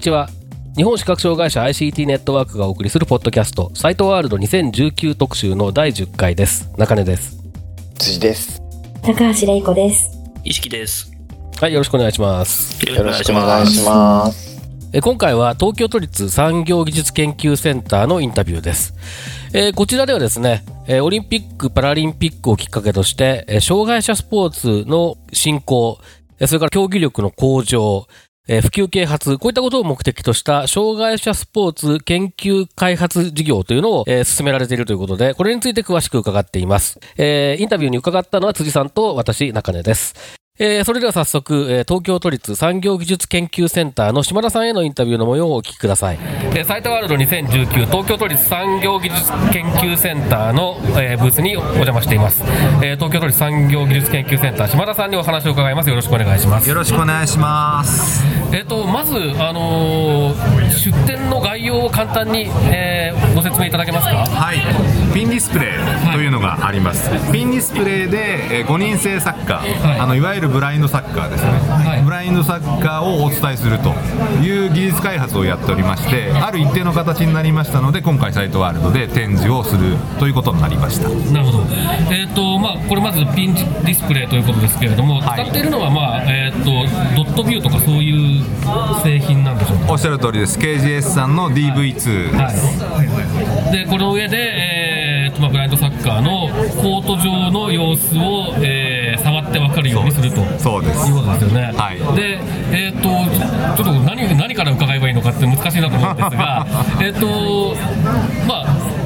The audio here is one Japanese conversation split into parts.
にちは。日本視覚障害者 ICT ネットワークがお送りするポッドキャスト、サイトワールド2019特集の第10回です。中根です。辻です。高橋玲子です。意識です。はい、よろしくお願いします。よろしくお願いします。え今回は東京都立産業技術研究センターのインタビューです。えーこちらではですね、えーオリンピック・パラリンピックをきっかけとして、えー障害者スポーツの振興、えーそれから競技力の向上、え普及啓発、こういったことを目的とした障害者スポーツ研究開発事業というのを、進められているということで、これについて詳しく伺っています。えインタビューに伺ったのは辻さんと私、中根です。えーそれでは早速、えー東京都立産業技術研究センターの島田さんへのインタビューの模様をお聞きください。えーサイトワールド2019東京都立産業技術研究センターの、えーブースにお邪魔しています、えー東京都立産業技術研究センター島田さんにお話を伺います。よろしくお願いします。よろしくお願いしますえっ、とまずあのー出展の概要を簡単に、えーご説明いただけますか？はい、ピンディスプレイというのがあります、ピンディスプレイで、えー5人制サッカー、いあのいわゆるブラインドサッカーですね、いブラインドサッカーをお伝えするという技術開発をやっておりましてある一定の形になりましたので今回サイトワールドで展示をするということになりましたなるほど。えっ、とまあこれまずピンディスプレイということですけれども、はい使っているのはまあえっ、とドットビューとかそういう製品なんでしょうか？おっしゃる通りです KGS さんの DV2 です、はい。でこの上でえーとまあブラインドサッカーのコート上の様子を、えー触ってわかるようにすると。そうですいうことですよね。はいで、えっ、と、ちょっと何、何から伺えばいいのかって難しいなと思うんですが。えっと、まあ。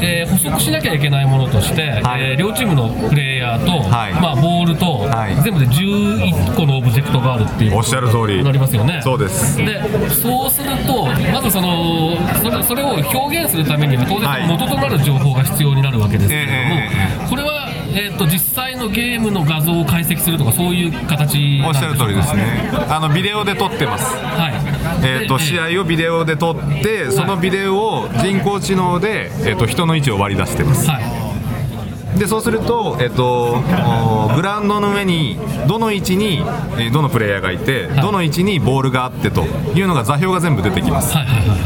えー補足しなきゃいけないものとして、はいえー両チームのプレイヤーと、はいまあ、ボールと、はい全部で11個のオブジェクトがあるっていうおっしゃる通りなりますよねそうですでそうするとまずそのそれそれを表現するためには当然はい元となる情報が必要になるわけですけれども、ええこれは、えー、と実際のゲームの画像を解析するとかそういう形おっしゃる通りですね。あのビデオで撮ってます。はい。えー、とで試合をビデオで撮って、そのビデオを人工知能で、えー、と人の位置を割り出してます、はいでそうすると,、えー、とおグラウンドの上にどの位置に、えーどのプレイヤーがいて、どの位置にボールがあってというのが座標が全部出てきます、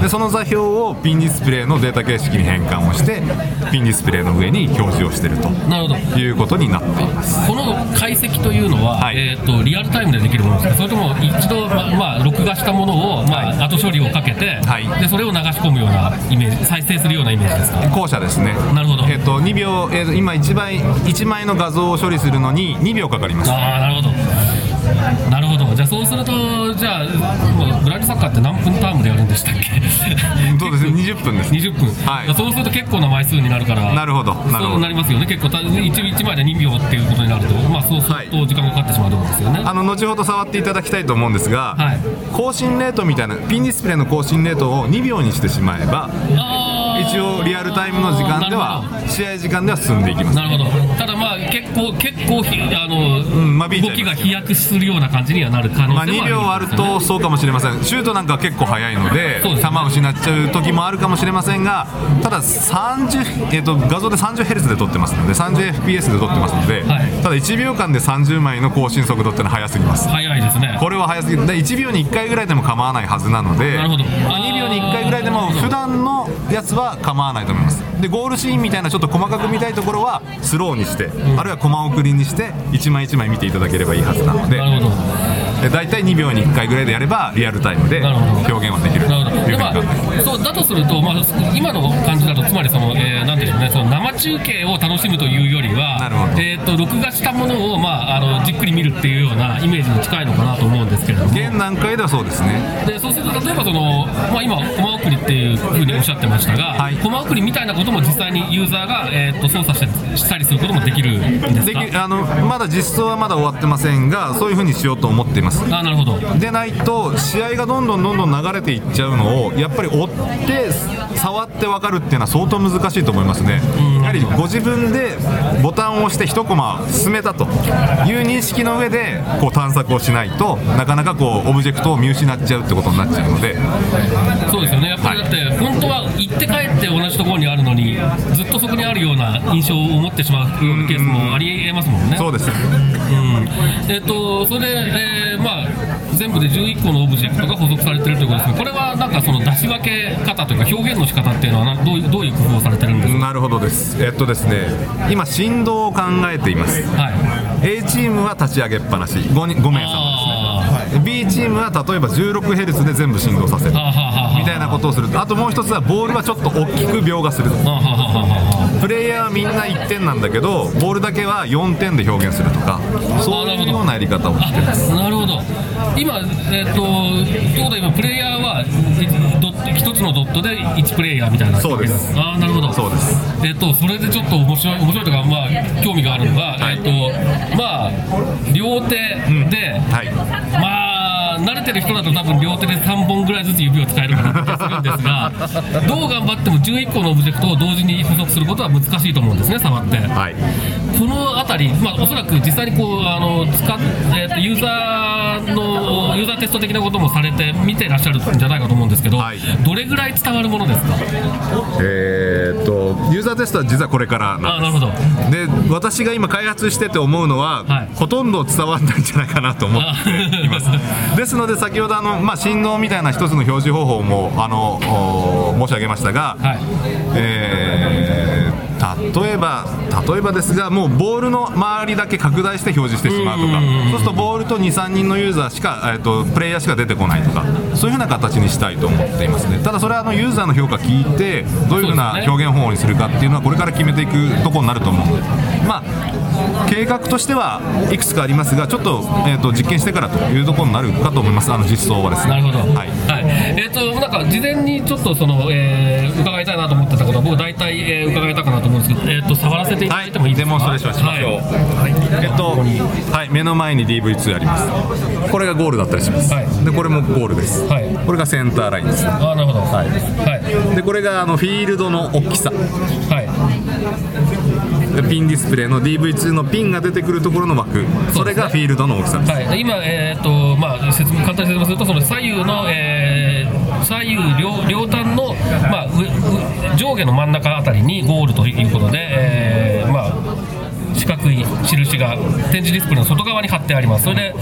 でその座標をピンディスプレイのデータ形式に変換をしてピンディスプレイの上に表示をしていると。なるほど。いうことになっています。この解析というのは、はい。えー、とリアルタイムでできるものですか？それとも一度、ままあ、録画したものを、まあ後処理をかけて、はい。でそれを流し込むようなイメージ再生するようなイメージですか？後者ですね。なるほど。えっ、と2秒、えー今1枚1枚の画像を処理するのに2秒かかります。ああなるほど。なるほど。じゃあそうするとじゃあまあブラインドサッカーって何分タームでやるんでしたっけ？そうです。ね20分です。20分、はい。そうすると結構な枚数になるから。なるほど。なるほど。そうなりますよね。結構た 1, 枚で2秒っていうことになると。まあそうすると時間がかかってしまうと思うんですよね、あの後ほど触っていただきたいと思うんですが、はい。更新レートみたいなピンディスプレイの更新レートを2秒にしてしまえばあー一応リアルタイムの時間では試合時間では進んでいきます。なるほど。ただまあ結構結構ひあの、ん間引いちゃ動きが飛躍するような感じにはなる可能性もまあ、2秒あるとそうかもしれません。シュートなんかは結構速いので 球を失っちゃう時もあるかもしれませんがただ30、えっと画像で 30Hz で撮ってますので 30fps で撮ってますので、はい。ただ1秒間で30枚の更新速度ってのは速すぎます。早いですね。これは早すぎるで1秒に1回ぐらいでも構わないはずなのでなるほど。2秒に1回ぐらいでも普段のやつは構わないと思います。でゴールシーンみたいなちょっと細かく見たいところはスローにして、あるいはコマ送りにして一枚一枚見ていただければいいはずなので。なるほど。で大体2秒に1回ぐらいでやればリアルタイムで表現はできる。というふうにま考えて。いますあ、そうだとすると、まあ、今の感じだと、つまりその、えーなんでしょうね、その生中継を楽しむというよりは、えー、と録画したものを、まあ、あのじっくり見るっていうようなイメージに近いのかなと思うんですけれども、現段階ではそうですね。でそうすると、例えばその、まあ、今、コマ送りっていうふうにおっしゃってましたが、はい。コマ送りみたいなことも実際にユーザーが、えー、と操作してしたりすることもできるんですでかきあのまだ実装はまだ終わってませんがそういうふうにしようと思っていますあなるほど。でないと試合がどんどんどんどん流れていっちゃうのをやっぱり追って触って分かるっていうのは相当難しいと思いますね。やはりご自分でボタンを押して1コマ進めたという認識の上でこう探索をしないとなかなかこうオブジェクトを見失っちゃうってことになっちゃうので。そうですよね。やっぱりだって、本当は行って帰って同じところにあるのにずっとそこにあるような印象を持ってしまうようなケースもありえますもんね。そうですうん。えっとそれで、えーまあ、全部で11個のオブジェクトが補足されてるということですけどこれはなんかその出し分け方というか表現の仕方っていうのはなどういうどういう工夫をされてるんですか、なるほどです。えっとですね今振動を考えています。はい、A チームは立ち上げっぱなし。5, 人5名様 B チームは例えば 16Hz で全部振動させるみたいなことをする。あともう一つはボールはちょっと大きく描画する。はあはあはあはあプレイヤーはみんな1点なんだけどボールだけは4点で表現するとかそういうようなやり方をしてます。あなるほど。今、えっとということは今プレイヤーは一つのドットで1プレイヤーみたいなそうです。ああなるほど。そうです。えっとそれでちょっと面白い面白いとかまあ興味があるのが、はい。えっとまあ両手で、はい。まあ慣れてる人だと多分両手で3本ぐらいずつ指を使えるかなって気がするんですがどう頑張っても11個のオブジェクトを同時に補足することは難しいと思うんですね触って。はい。この辺り、まあ、おそらく実際にこうあの使っ、えーとユーザーのユーザーテスト的なこともされて見てらっしゃるんじゃないかと思うんですけど、はい。どれぐらい伝わるものですか？えーっとユーザーテストは実はこれからなんあなるほど。で私が今開発してて思うのは、はい。ほとんど伝わらないんじゃないかなと思っています。ですので先ほどあの、まあ、振動みたいな一つの表示方法もあのお申し上げましたが、はい。えー例えば例えばですがもうボールの周りだけ拡大して表示してしまうとかそうするとボールと23人のユーザーしか、えー、とプレイヤーしか出てこないとかそういうふうな形にしたいと思っていますね。ただそれはあのユーザーの評価聞いてどういうふうな表現方法にするかっていうのはこれから決めていくところになると思うので。まあ計画としてはいくつかありますがちょっと,、えー、と実験してからというところになるかと思います。あの実装はですね。なるほど、はい。はい。えっとなんか事前にちょっとその、えー伺いたいなと思ってたことは僕大体、えー伺えたかなと思うんですけど、えー、と触らせていただいてもいいですか、デモンストレーションしましょう、はい。えっと、はい、目の前に DV2 あります。これがゴールだったりします、はい。でこれもゴールです、はい。これがセンターラインです。あーなるほど。はい。はい。でこれがあのフィールドの大きさ。はい。でピンディスプレイの DV2 のピンが出てくるところの枠。それがフィールドの大きさです。はい、今、えーとまあ、説明簡単に説明すると、その左右の、えー左右両両端の、まあ、上下の真ん中あたりにゴールということで、えーまあ、四角い印が展示ディスプレイの外側に貼ってあります。それで、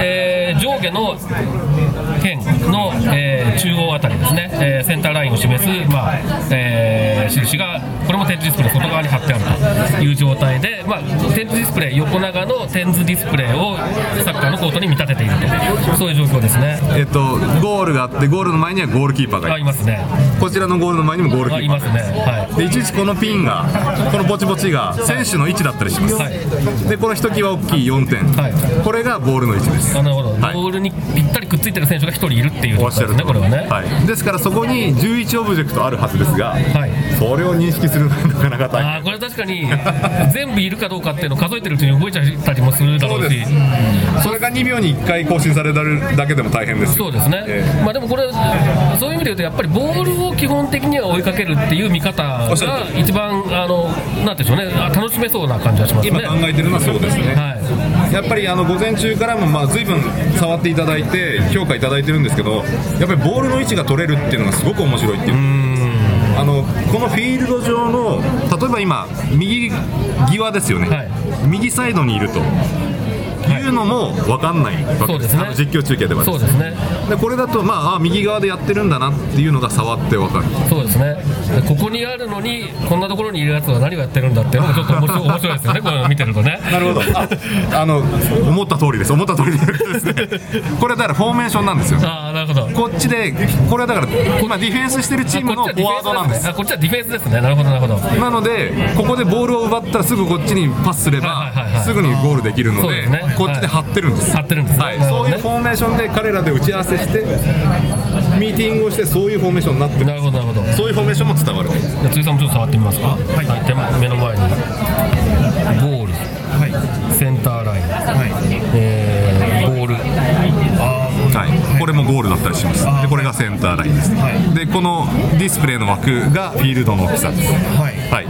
えー上下の辺の、えー中央あたりですね、えーセンターラインを示す、まあえー印が、これも展示ディスプレイの外側に貼ってあるという状態で、まあ、展示ディスプレイ、横長の展示ディスプレイをサッカーのコートに見立てていると、そういう状況ですね。えっとゴールがあってゴールの前にはゴールキーパーがいますね。こちらのゴールの前にもゴールキーパーあいますね。はでいちいちこのピンがこのぼちぼちが選手の位置だったりします、はいでこのひときわ大きい4点、はい。これがボールの位置です。なるほど、はい。ボールにぴったりくっついてる選手が1人いるっていうおっしゃる状態ですね、これはね。はい、ですからそこに11オブジェクトあるはずですが、はい。それを認識するのはなかなか大変。あーこれ確かに全部いるかどうかっていうのを数えてるうちに覚えちゃったりもするだろうし。そうですそれが2秒に1回更新されるだけでも大変ですそうですね、えまあでもこれそういう意味で言うとやっぱりボールを基本的には追いかけるっていう見方が一番あのなんでしょうね。あ楽しめそうな感じがします。ね今考えてるのはそうですね、はい。やっぱりあの午前中からもまあ随分触っていただいて評価いただいてるんですけどやっぱりボールの位置が取れるっていうのがすごく面白いっていう。あのこのフィールド上の例えば今右際ですよね、はい。右サイドにいると。いうのも分かんないわけです。実況中継ではそうですね。でこれだとまああ右側でやってるんだなっていうのが触って分かる。そうですね。でここにあるのにこんなところにいるやつは何をやってるんだっていうのがちょっと面白い面白いですよね。これ見てるとね。なるほど。ああの思った通りです。思った通りですね。これだからフォーメーションなんですよ。ああなるほど。こっちでこれはだから今ディフェンスしてるチームのフォワードなんです。あこっちはディフェンスですね。なるほどなるほど。なのでここでボールを奪ったらすぐこっちにパスすればはいはいはいはい。すぐにゴールできるのでね。こっちで張ってるんです、張ってるんですね。はい、そういうフォーメーションで彼らで打ち合わせしてミーティングをしてそういうフォーメーションになってるなるほどなるほど。そういうフォーメーションも伝わる。じゃあ辻さんもちょっと触ってみますか。はい、手目の前にゴール、センターライン、えーボール。はい、これもゴールだったりします。でこれがセンターラインです、でこのディスプレイの枠がフィールドの大きさです。はい、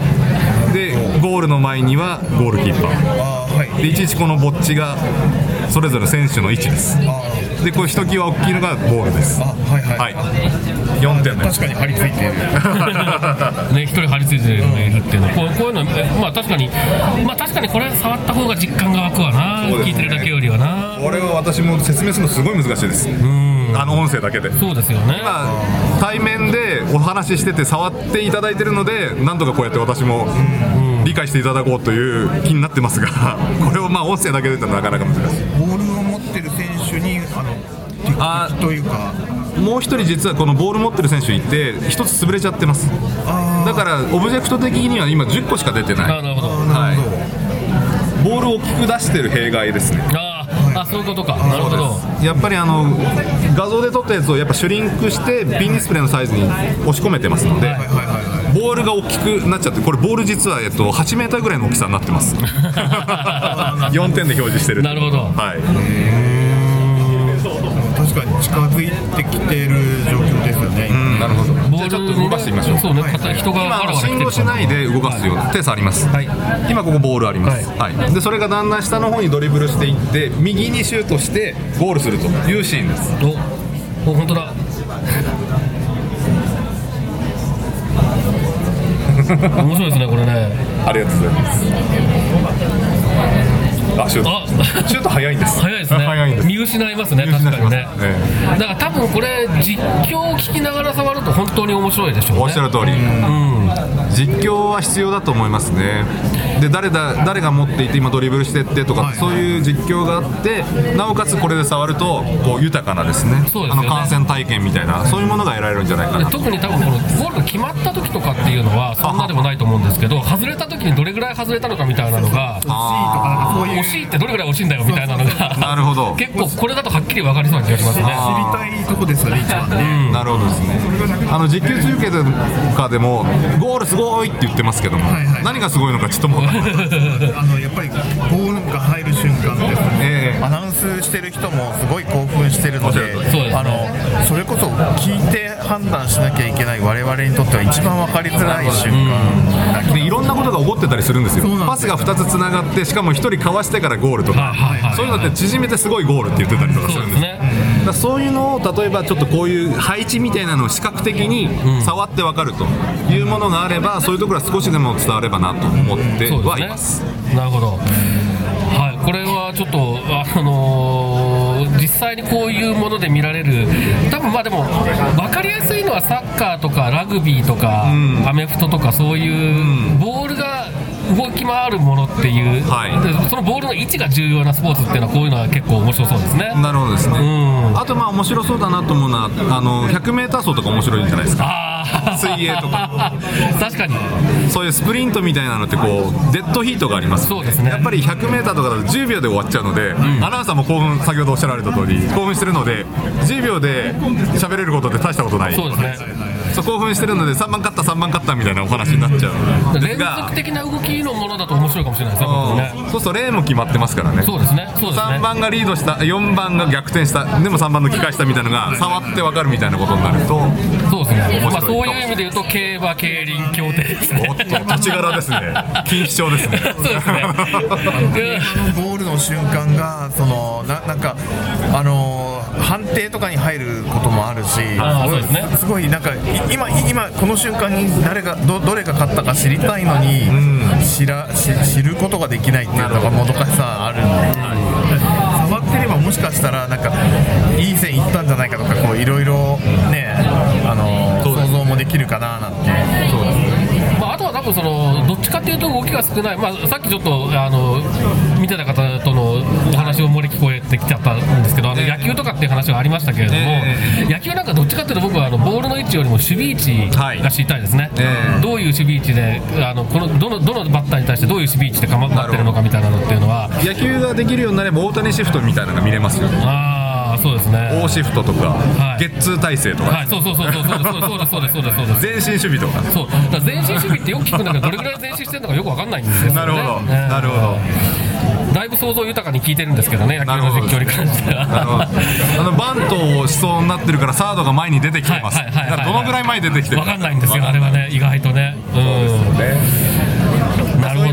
でゴールの前にはゴールキーパー。でいちいちこのボッチがそれぞれ選手の位置ですでこれひときわ大きいのがゴールです。はいはい、はい。4点確かに張り付いている。ね、一人張り付いてるっていうのは、こうこういうの、えまあ確かに、まあ確かにこれ触った方が実感が湧くわな、ね。聞いてるだけよりはな。これは私も説明するのすごい難しいです。あの音声だけで。そうですよね。今対面でお話ししてて触っていただいてるのでなんとかこうやって私も理解していただこうという気になってますがこれをまあ音声だけで言ったらなかなか難しい手にあのあ敵というか。もう一人実はこのボール持ってる選手いて一つ潰れちゃってます。だからオブジェクト的には今10個しか出てない。あなるほど。はい。ボールを大きく出してる弊害ですね。あーあ、そういうことか。なるほど。やっぱりあの画像で撮ったやつをやっぱシュリンクしてピンディスプレイのサイズに押し込めてますのでボールが大きくなっちゃってこれボール実は、えっと、8メーターぐらいの大きさになってます。4点で表示してる。なるほど。はい確かに近づいてきてる状況ですよね、うんなるほど。ボじゃあちょっと動かしてみましょう。そうね、片人が今信号しないで動かすよ手触ります、今ここボールあります、はい。でそれがだんだん下の方にドリブルしていって右にシュートしてゴールするというシーンです。お、お、本当だ。面白いですね、これね。ありがとうございますあシューあトシュート早いんです早いですね。早いす。見失いますね、見失います確かにね。えだから多分これ、実況を聞きながら触ると本当に面白いでしょうね。おっしゃる通り、実況は必要だと思いますね。で誰だ誰が持っていて今ドリブルしてってとか、そういう実況があってなおかつこれで触るとこう豊かなですね。ね。あの観戦体験みたいなそういうものが得られるんじゃないかな。特に多分このゴールが決まった時とかっていうのはそんなでもないと思うんですけど外れた時にどれぐらい外れたのかみたいなのがあそういう惜しいってどれぐらい惜しいんだよみたいなのがなるほど。結構これだとはっきり分かりそうな気がしますね。知りたいとこですよね一番ね。ーなるほどですね。あの実況中継とかでもゴールすごいって言ってますけども、はいはい。何がすごいのかちょっともう。あのやっぱりボールが入る瞬間ですね、ええアナウンスしてる人もすごい興奮してるのでね。あのそれこそ聞いて判断しなきゃいけない我々にとっては一番分かりづらい瞬間な気がでいろんなことが起こってたりするんですよ。パスが2つつながってしかも1人かわしてからゴールとか、はいはいはいそういうのって縮めてすごいゴールって言ってたりとかするんですね。だそういうのを例えばちょっとこういう配置みたいなのを視覚的に触って分かるというものがあればそういうところは少しでも伝わればなと思ってはいます。ですね。なるほどちょっとあのー実際にこういうもので見られる。多分まあでも分かりやすいのはサッカーとかラグビーとか、アメフトとかそういうボールが動き回るものっていう、はい。でそのボールの位置が重要なスポーツっていうのはこういうのは結構面白そうですね。なるほどですね、うん。あとまあ面白そうだなと思うのはあの 100m 走とか面白いんじゃないですか水泳とか。確かに。そういうスプリントみたいなのってこうデッドヒートがあります。そうですね。やっぱり 100m とかだと10秒で終わっちゃうので、アナウンサーも興奮先ほどおっしゃられた通り興奮してるので10秒で喋れることって大したことない。そうですねそう興奮してるので3番勝った3番勝ったみたいなお話になっちゃう連続的な動きのものだと面白いかもしれない。ですねね。そうするとレーンも決まってますからね。そうですね。そうですね。3番がリードした4番が逆転したでも3番の機返したみたいなのが触って分かるみたいなことになるとそうですね、まあ、そういう意味で言うと競馬競輪協定ですね。おっと土地柄ですね錦糸町ですねそうですねあの瞬間がそのななんかあのー判定とかに入ることもあるしすね。すごいなんかい今今この瞬間に誰がどどれが勝ったか知りたいのに、知ら知知ることができないっていうのがもどかしさあるんで、触ってればもしかしたらなんかいい線いったんじゃないかとかこういろいろねあのー想像もできるかななんて分そのどっちかっていうと動きが少ない、まあ、さっきちょっとあの見てた方とのお話を漏れ聞こえてきちゃったんですけどあの野球とかっていう話がありましたけれども、え野球なんかどっちかっていうと僕はあのボールの位置よりも守備位置が知りたいですね、ええどういう守備位置であのこのどのどのバッターに対してどういう守備位置で構ってるのかみたいなのっていうのは。野球ができるようになれば大谷シフトみたいなのが見れますよああそうですね。大シフトとか、はい。ゲッツー体制とか、はいそうそうそうそうそうそうですそうですそうですそうです前進守備とかそうだから前進守備ってよく聞くんだけどどれぐらい前進してるのかよくわかんないんですよねなるほど、ねなるほどだいぶ想像豊かに聞いてるんですけどね野球の実況に関してはなるほどあのバントをしそうになってるからサードが前に出てきてますはいはいはいはいだからどのぐらい前に出てきてるわかんないんですよあれはね意外とねうんなる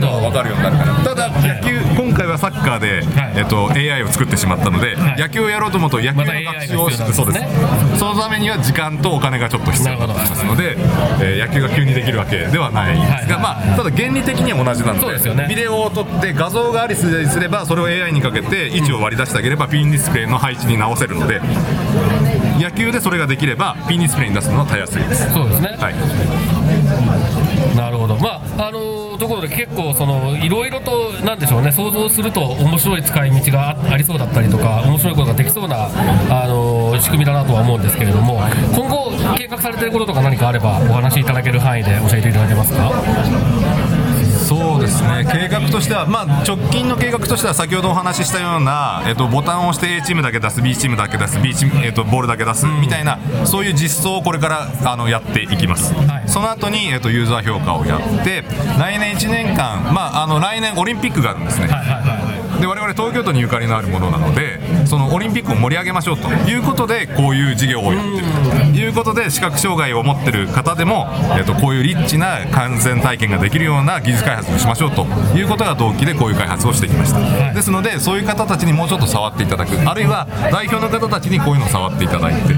ほど分かるようになるから。ただ野球今回はサッカーで、はい。えっと、AI を作ってしまったので、はい。野球をやろうと思うと野球の学習をしそうです。そのためには時間とお金がちょっと必要になますので、えー野球が急にできるわけではないんですが、はい。まあ、ただ原理的には同じなのでそうですよね。ビデオを撮って画像がありすればそれを AI にかけて位置を割り出してあげれば、ピンディスプレイの配置に直せるので野球でそれができればピンディスプレイに出すのはたやすいです。そうですね。はい。なるほど。まところで結構そのいろいろとなんでしょうね想像すると面白い使い道がありそうだったりとか面白いことができそうなあの仕組みだなとは思うんですけれども今後計画されていることとか何かあればお話しいただける範囲で教えていただけますか？そうですね。計画としては、まあ、直近の計画としては先ほどお話ししたような、えっと、ボタンを押して A チームだけ出す B チームだけ出す B チーム、えっと、ボールだけ出すみたいなそういう実装をこれからあのやっていきます、はい。その後に、えっと、ユーザー評価をやって来年1年間、まあ、あの来年オリンピックがあるんですね、はいはいはいで我々東京都にゆかりのあるものなのでそのオリンピックを盛り上げましょうと。いうことでこういう事業をやってると。いうことで視覚障害を持ってる方でも、えっとこういうリッチな観戦体験ができるような技術開発をしましょうと。いうことが動機でこういう開発をしてきました、ですのでそういう方たちにもうちょっと触っていただく。あるいは代表の方たちにこういうのを触っていただいて。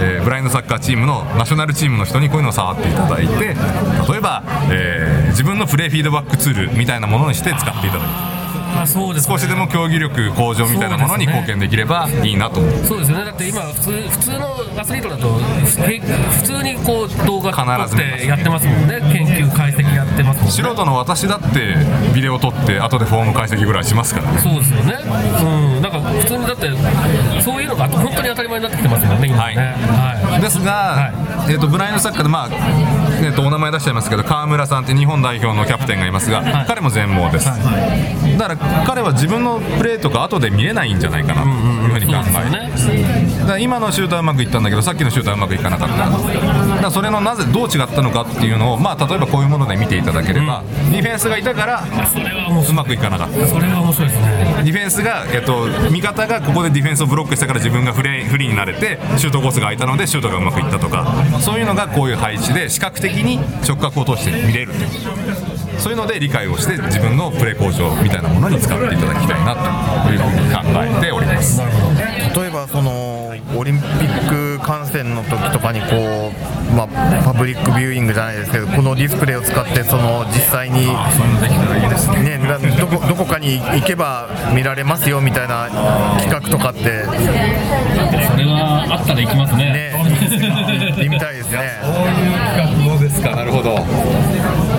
えーブラインドサッカーチームのナショナルチームの人にこういうのを触っていただいて例えば、えー自分のプレーフィードバックツールみたいなものにして使っていただくあそうですね。少しでも競技力向上みたいなものに貢献できればいいなと思う。そうですよね。だって今普通普通のアスリートだとへ普通にこう動画撮必ずってやってますもんね。研究解析やってますもんね。素人の私だってビデオ撮って後でフォーム解析ぐらいしますからね。そうですよね。うん。なんか普通にだってそういうのが本当に当たり前になってきてますもんね今ね。はい、ですが、えー、とブラインドサッカーで、まあえー、とお名前出しちゃいますけど川村さんって日本代表のキャプテンがいますが、彼も全盲です、だから彼は自分のプレーとか後で見れないんじゃないかなというふうに考えですよね今のシュートはうまくいったんだけどさっきのシュートはうまくいかなかっただ。それのなぜどう違ったのかっていうのを、まあ、例えばこういうもので見ていただければ、ディフェンスがいたからうまくいかなかった。それは面白いですね。ディフェンスが、えっと、味方がここでディフェンスをブロックしたから自分がフレフリーになれてシュートコースが空いたのでシュートがうまくいったとかそういうのがこういう配置で視覚的に触覚を通して見れると。いうそういうので理解をして自分のプレー向上みたいなものに使っていただきたいなというふうに考えております。例えばそのオリンピック観戦の時とかにこう、まあ、パブリックビューイングじゃないですけどこのディスプレイを使ってその実際に、どこどこかに行けば見られますよみたいな企画とかって、それはあったら行きますね。ね、行ってみたいですね。ど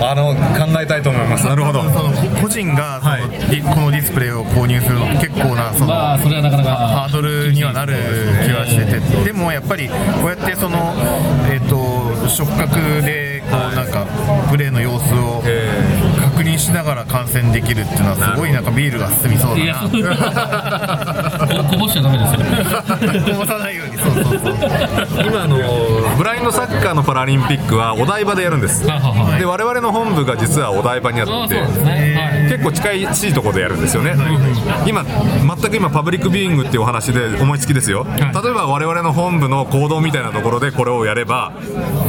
あの考えたいと思います。なるほど。その個人がその、ディこのディスプレイを購入するのって結構なそのまあそれはなかなか。ハードルにはなる気はしてて。でもやっぱりこうやってその、えー、と触覚でこうなんかプレーの様子を確認しながら観戦できるっていうのはすごいなんかビールが進みそうだな。ここぼしちゃダメですよこぼさないようにそうそうそう今あのブラインドサッカーのパラリンピックはお台場でやるんです。で我々の本部が実はお台場にあって結構近いしいところでやるんですよね、今、全く今、パブリックビューイングっていうお話で思いつきですよ、例えば我々の本部の行動みたいなところでこれをやれば、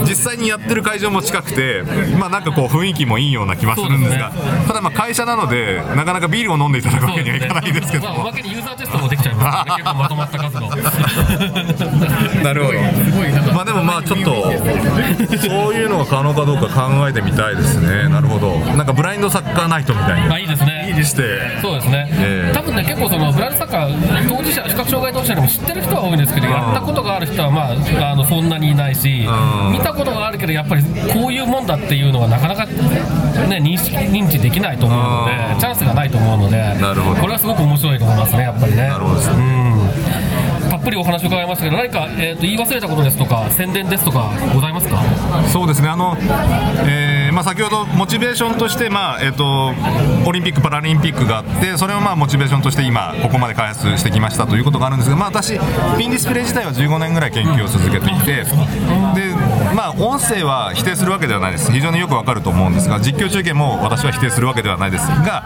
実際にやってる会場も近くて、まあなんかこう、雰囲気もいいような気はするんですが、やただまあ会社なのでなかなかビールを飲んでいただくわけにはいかないですけどまあ、おまけにユーザーテストもできちゃ結構まとまった数のなるほど。まあでもまあちょっとそういうのが可能かどうか考えてみたいですね。なるほど。なんかブラインドサッカーナイトみたいあいいですね。にして。そうですね、ええ。多分ね、結構そのブラインドサッカー、当事者、視覚障害当事者でも知ってる人は多いんですけど、やったことがある人は、まあ、あのそんなにいないしう、ん。見たことがあるけど、やっぱりこういうもんだっていうのは、なかなか、ね、認識認知できないと思うのうん。で、チャンスがないと思うので、なるほど。これはすごく面白いと思いますね、やっぱりね。なるほどたっぷりお話を伺いましたけど、何か、えー、と言い忘れたことですとか、宣伝ですとか、ございますか？そうですね。あの、えーまあ、先ほどモチベーションとして、まあえっとオリンピック・パラリンピックがあってそれをまあモチベーションとして今ここまで開発してきましたということがあるんですが、まあ、私ピンディスプレイ自体は15年ぐらい研究を続けていてで、まあ、音声は否定するわけではないです。非常によくわかると思うんですが実況中継も私は否定するわけではないですが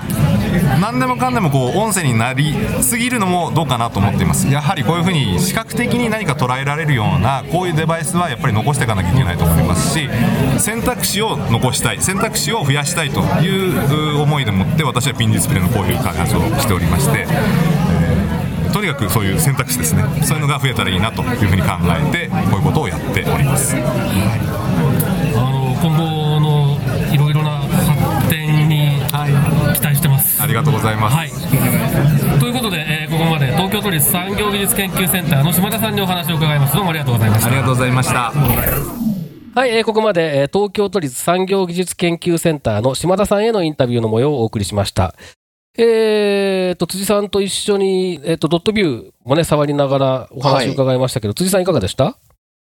何でもかんでもこう音声になりすぎるのもどうかなと思っています。やはりこういうふうに視覚的に何か捉えられるようなこういうデバイスはやっぱり残していかなきゃいけないと思いますし選択肢を残したい選択肢を増やしたいという思いでもって私はピンディスプレイのこういう開発をしておりまして、とにかくそういう選択肢ですね。そういうのが増えたらいいなというふうに考えてこういうことをやっております。あのりがとうございます、はい、ということで、えーここまで東京都立産業技術研究センターの島田さんにお話を伺います。どうもありがとうございました。ありがとうございました。はい、えーここまで、えー東京都立産業技術研究センターの島田さんへのインタビューの模様をお送りしました。えーと、辻さんと一緒に、えーと、ドットビューもね、触りながらお話を伺いましたけど、辻さんいかがでした？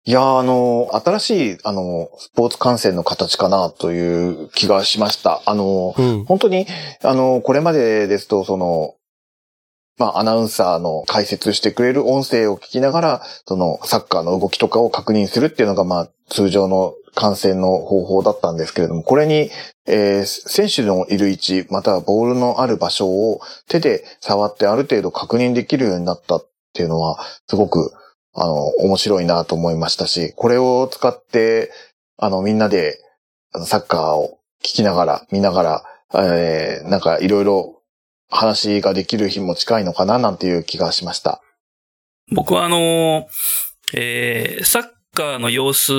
いやー、あの、新しい、あの、スポーツ観戦の形かなという気がしました。あの、うん。本当に、あの、これまでですと、その、まあ、アナウンサーの解説してくれる音声を聞きながら、その、サッカーの動きとかを確認するっていうのが、まあ、通常の観戦の方法だったんですけれども、これに、えー選手のいる位置、またはボールのある場所を手で触ってある程度確認できるようになったっていうのは、すごく、あの、面白いなと思いましたし、これを使って、あの、みんなで、あのサッカーを聞きながら、見ながら、えーなんかいろいろ話ができる日も近いのかななんていう気がしました。僕はあのーえーサッカーの様子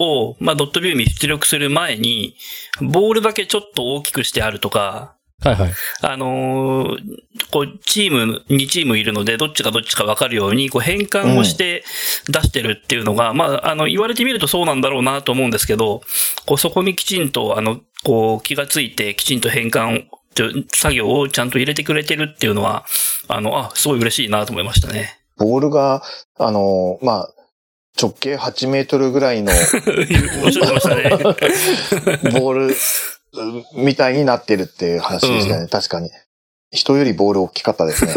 を、まあ、ドットビューに出力する前に、ボールだけちょっと大きくしてあるとか、はいはい。あのーこう、チーム、2チームいるので、どっちがどっちか分かるように、こう、変換をして出してるっていうのが、まあ、あの、言われてみるとそうなんだろうなと思うんですけど、こう、そこにきちんと、あの、こう、気がついて、きちんと変換作業をちゃんと入れてくれてるっていうのは、あの、あ、すごい嬉しいなと思いましたね。ボールが、あの、まあ、直径8メートルぐらいのおっしゃってましたね。ボールみたいになってるっていう話でしたね。確かに。人よりボール大きかったですね。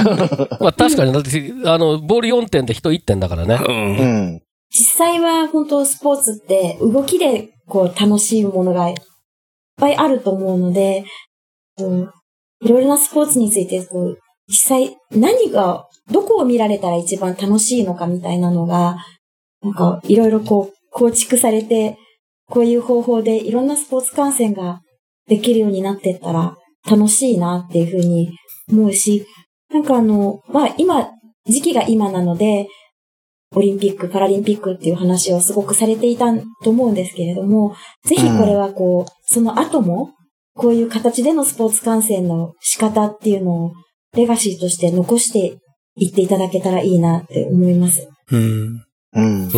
まあ確かに、だって、あの、ボール4点で人1点だからね。う。うんん。実際は本当スポーツって動きでこう楽しいものがいっぱいあると思うので、うんいろいろなスポーツについてこう実際何が、どこを見られたら一番楽しいのかみたいなのが、なんかいろいろこう構築されて、こういう方法でいろんなスポーツ観戦ができるようになってったら楽しいなっていうふうに思うし、なんかあの、まあ今、時期が今なので、オリンピック、パラリンピックっていう話をすごくされていたと思うんですけれども、ぜひこれはこう、その後も、こういう形でのスポーツ観戦の仕方っていうのを、レガシーとして残していっていただけたらいいなって思います。うん。うん。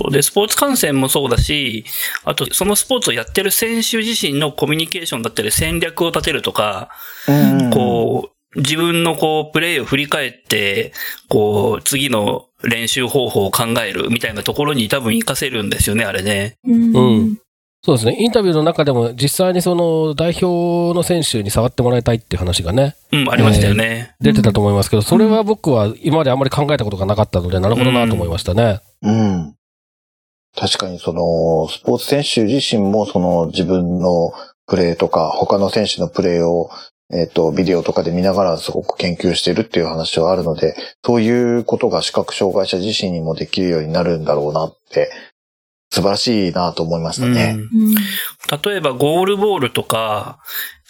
うん。そうで、スポーツ観戦もそうだし、あと、そのスポーツをやってる選手自身のコミュニケーションだったり戦略を立てるとか、うんこう、自分のこう、プレイを振り返って、こう、次の練習方法を考えるみたいなところに多分活かせるんですよね、あれね。うんうんそうですね。インタビューの中でも実際にその代表の選手に触ってもらいたいっていう話がね、うん、ありましたよね。出てたと思いますけど、それは僕は今まであんまり考えたことがなかったので、なるほどなと思いましたね。うん。確かにその、スポーツ選手自身もその自分のプレーとか、他の選手のプレーを、えっ、と、ビデオとかで見ながらすごく研究してるっていう話はあるので、そういうことが視覚障害者自身にもできるようになるんだろうなって、素晴らしいなと思いましたね。うん例えばゴールボールとか、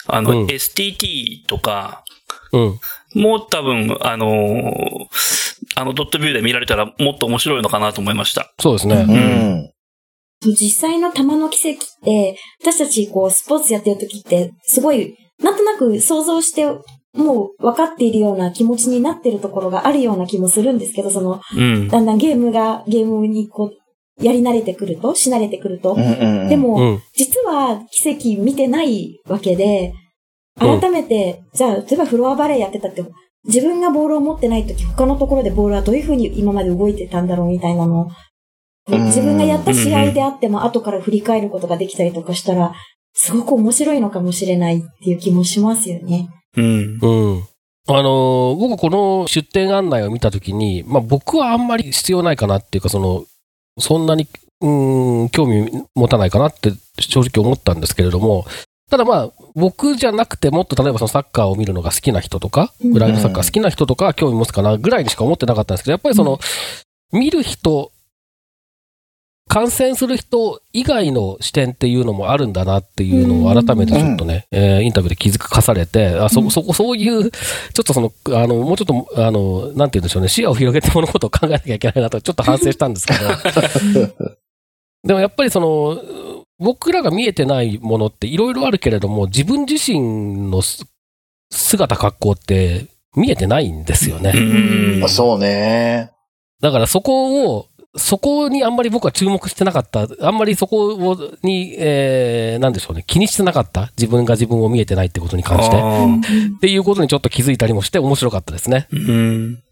あの、うん STT とか、うん。もう多分、あのーあのドットビューで見られたらもっと面白いのかなと思いました。そうですね。うん。実際の玉の奇跡って、私たちこうスポーツやってる時って、すごい、なんとなく想像して、もう分かっているような気持ちになってるところがあるような気もするんですけど、その、うん。だんだんゲームが、ゲームにこう、やり慣れてくると、し慣れてくるとう。んうんうんでも、うん。実は奇跡見てないわけで、うん改めて、じゃあ、例えばフロアバレーやってたって、自分がボールを持ってないとき、他のところでボールはどういうふうに今まで動いてたんだろうみたいなのを、うん自分がやった試合であっても後から振り返ることができたりとかしたら、すごく面白いのかもしれないっていう気もしますよね。うん。うん。あのー僕この出店案内を見たときに、まあ僕はあんまり必要ないかなっていうか、その、そんなに、うーん、興味持たないかなって正直思ったんですけれども、ただまあ、僕じゃなくてもっと例えばそのサッカーを見るのが好きな人とか、うん。ブラインドサッカー好きな人とかは興味持つかなぐらいにしか思ってなかったんですけど、やっぱりその、見る人、観戦する人以外の視点っていうのもあるんだなっていうのを改めてちょっとね、えーインタビューで気づかされて、あ、そ、うんそこ、そういう、ちょっとその、あの、もうちょっと、あの、なんて言うんでしょうね、視野を広げて物事を考えなきゃいけないなと、ちょっと反省したんですけど、でもやっぱりその、僕らが見えてないものっていろいろあるけれども、自分自身のす姿、格好って見えてないんですよね。うんそうね。だからそこを、そこにあんまり僕は注目してなかった。あんまりそこをに、えー、なんでしょうね。気にしてなかった。自分が自分を見えてないってことに関して。っていうことにちょっと気づいたりもして面白かったですね。うん。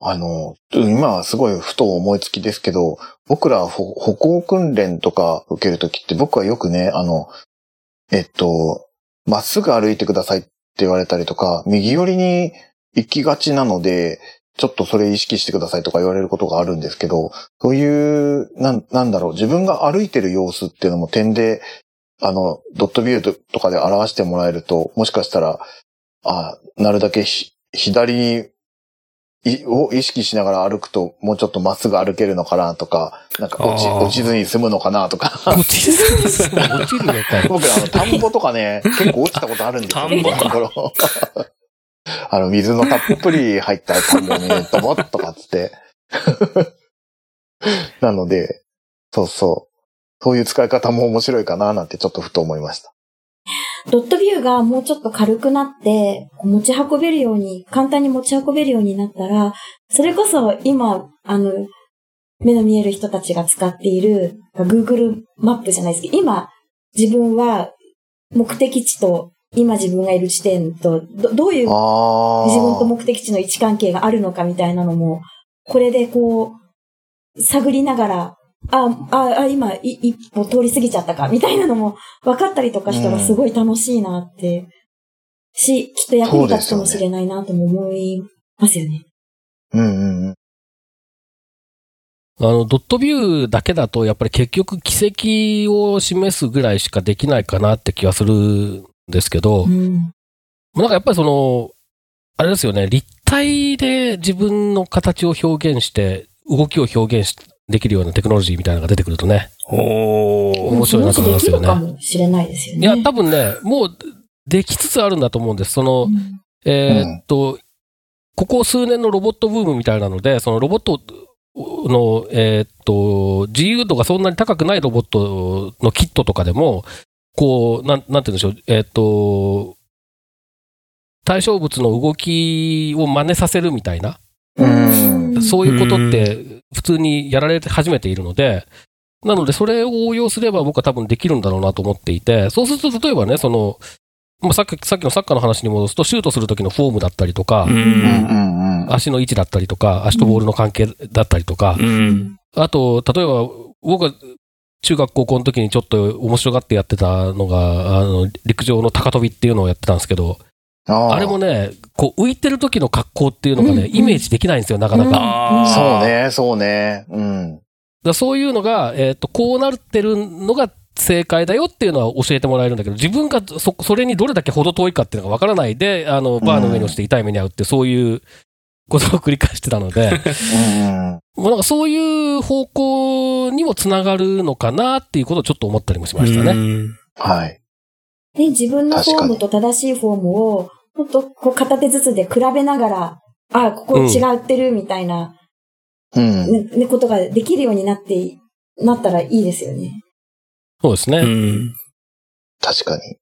あの、今はすごいふと思いつきですけど、僕ら歩行訓練とか受けるときって僕はよくね、あの、えっと、まっすぐ歩いてくださいって言われたりとか、右寄りに行きがちなので、ちょっとそれ意識してくださいとか言われることがあるんですけど、そういう、なん、なんだろう、自分が歩いてる様子っていうのも点で、あの、ドットビューとかで表してもらえると、もしかしたら、あなるだけ左にを意識しながら歩くと、もうちょっとまっすぐ歩けるのかなとか、なんか落ち落ちずに済むのかなとか。落ちる、落ちるのかい。僕、あの、田んぼとかね、結構落ちたことあるんですよ。田んぼ あの、水のたっぷり入った田んぼに、ドボッとかっつって。なので、そうそう。そういう使い方も面白いかななんてちょっとふと思いました。ドットビューがもうちょっと軽くなって、持ち運べるように、簡単に持ち運べるようになったら、それこそ今、あの、目の見える人たちが使っている Google マップじゃないですけど、今、自分は目的地と、今自分がいる地点と、どどういう。自分と目的地の位置関係があるのかみたいなのも、これでこう、探りながら、あ、あ、あ今、い一歩通り過ぎちゃったか、みたいなのも分かったりとかしたらうんすごい楽しいなって、し、きっと役に立つかもしれないなとも思いますよね。うんうんうん。あの、ドットビューだけだと、やっぱり結局奇跡を示すぐらいしかできないかなって気がするんですけど、うん。なんかやっぱりその、あれですよね、立体で自分の形を表現して、動きを表現しできるようなテクノロジーみたいなのが出てくるとね。おー。面白いなと思いますよねかもしれないですよね。いや、多分ね、もうできつつあるんだと思うんです。その、うんえーっと、ここ数年のロボットブームみたいなので、そのロボットの、えーっと、自由度がそんなに高くないロボットのキットとかでも、こう、なん、なんて言うんでしょう、えーっと、対象物の動きを真似させるみたいな、うん。そういうことって普通にやられて始めているので、なのでそれを応用すれば僕は多分できるんだろうなと思っていて、そうすると例えばね、その、まあ、さっき、さっきのサッカーの話に戻すと、シュートする時のフォームだったりとか。足の位置だったりとか、足とボールの関係だったりとかう、ん。あと、例えば、僕が中学高校の時にちょっと面白がってやってたのが、あの、陸上の高跳びっていうのをやってたんですけど、あれもね、こう浮いてる時の格好っていうのがね、イメージできないんですよ、なかなか。そう。ね、そうね。うん。らそういうのが、えっ、と、こうなってるのが正解だよっていうのは教えてもらえるんだけど、自分がそ、それにどれだけ程遠いかっていうのがわからないで、あの、バーの上に落ちて痛い目に遭うって、そういうことを繰り返してたので、うん。もうなんかそういう方向にもつながるのかなっていうことをちょっと思ったりもしましたね。うんはい。で、自分のフォームと正しいフォームを、ほんと、こう片手ずつで比べながら、あ、ここ違ってるみたいな、うん。ね、ねことができるようになって、なったらいいですよね。そうですね。うん。確かに。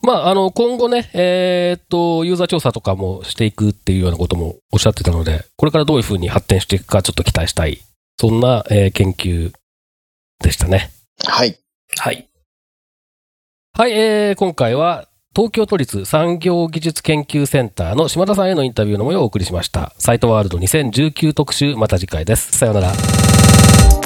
まあ、あの、今後ね、えーっと、ユーザー調査とかもしていくっていうようなこともおっしゃってたので、これからどういうふうに発展していくかちょっと期待したい。そんな、えー研究でしたね。はい。はい。はい、えー、今回は、東京都立産業技術研究センターの島田さんへのインタビューの模様をお送りしました。サイトワールド2019特集、また次回です。さようなら。